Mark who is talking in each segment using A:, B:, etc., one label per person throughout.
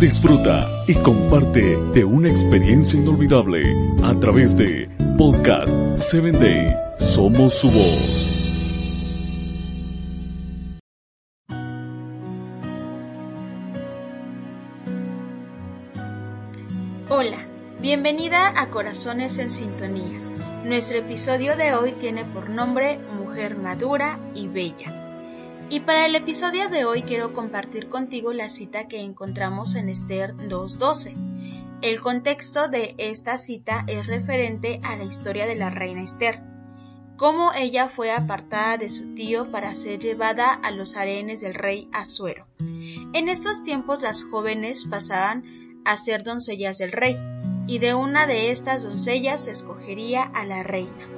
A: Disfruta y comparte de una experiencia inolvidable a través de Podcast 7 Day. Somos su voz.
B: Hola, bienvenida a Corazones en Sintonía. Nuestro episodio de hoy tiene por nombre Mujer Madura y Bella. Y para el episodio de hoy quiero compartir contigo la cita que encontramos en Esther 2.12. El contexto de esta cita es referente a la historia de la reina Esther, cómo ella fue apartada de su tío para ser llevada a los arenes del rey Asuero. En estos tiempos las jóvenes pasaban a ser doncellas del rey, y de una de estas doncellas se escogería a la reina.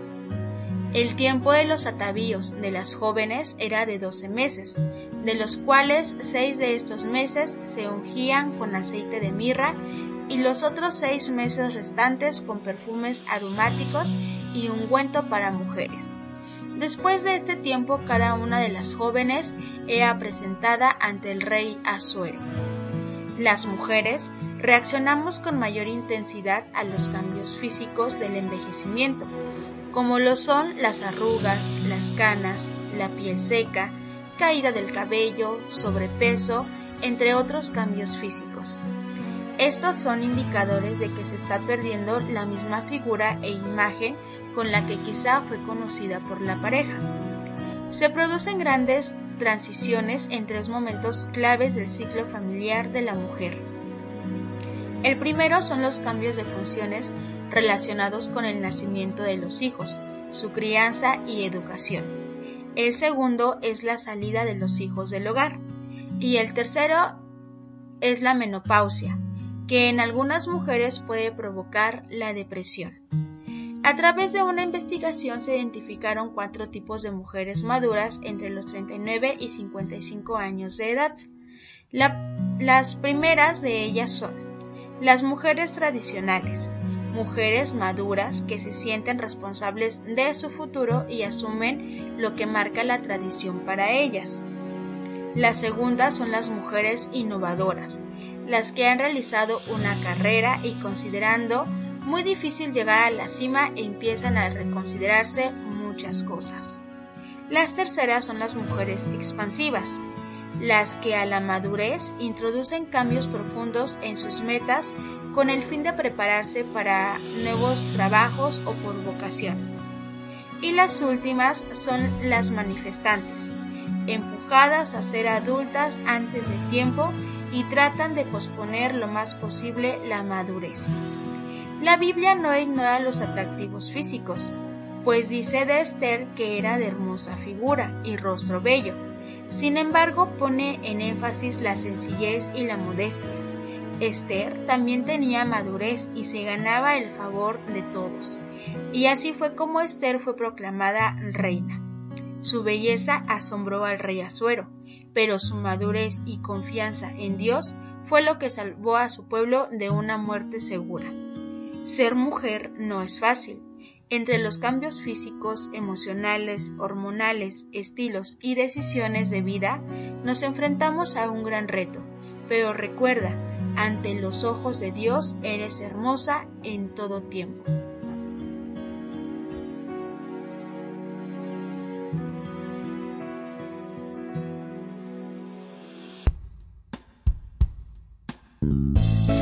B: El tiempo de los atavíos de las jóvenes era de doce meses, de los cuales seis de estos meses se ungían con aceite de mirra y los otros seis meses restantes con perfumes aromáticos y ungüento para mujeres. Después de este tiempo cada una de las jóvenes era presentada ante el rey Asuero. Las mujeres reaccionamos con mayor intensidad a los cambios físicos del envejecimiento, como lo son las arrugas, las canas, la piel seca, caída del cabello, sobrepeso, entre otros cambios físicos. Estos son indicadores de que se está perdiendo la misma figura e imagen con la que quizá fue conocida por la pareja. Se producen grandes transiciones en tres momentos claves del ciclo familiar de la mujer. El primero son los cambios de funciones relacionados con el nacimiento de los hijos, su crianza y educación. El segundo es la salida de los hijos del hogar. Y el tercero es la menopausia, que en algunas mujeres puede provocar la depresión. A través de una investigación se identificaron cuatro tipos de mujeres maduras entre los 39 y 55 años de edad. las primeras de ellas son las mujeres tradicionales, mujeres maduras que se sienten responsables de su futuro y asumen lo que marca la tradición para ellas. La segunda son las mujeres innovadoras, las que han realizado una carrera y considerando muy difícil llegar a la cima empiezan a reconsiderarse muchas cosas. Las terceras son las mujeres expansivas, las que a la madurez introducen cambios profundos en sus metas con el fin de prepararse para nuevos trabajos o por vocación. Y las últimas son las manifestantes, empujadas a ser adultas antes de tiempo y tratan de posponer lo más posible la madurez. La Biblia no ignora los atractivos físicos, pues dice de Esther que era de hermosa figura y rostro bello. Sin embargo, pone en énfasis la sencillez y la modestia, Esther también tenía madurez y se ganaba el favor de todos. Y así fue como Esther fue proclamada reina. Su belleza asombró al rey Azuero, pero su madurez y confianza en Dios fue lo que salvó a su pueblo de una muerte segura. Ser mujer no es fácil. Entre los cambios físicos, emocionales, hormonales, estilos y decisiones de vida, nos enfrentamos a un gran reto. Pero recuerda, ante los ojos de Dios eres hermosa en todo tiempo.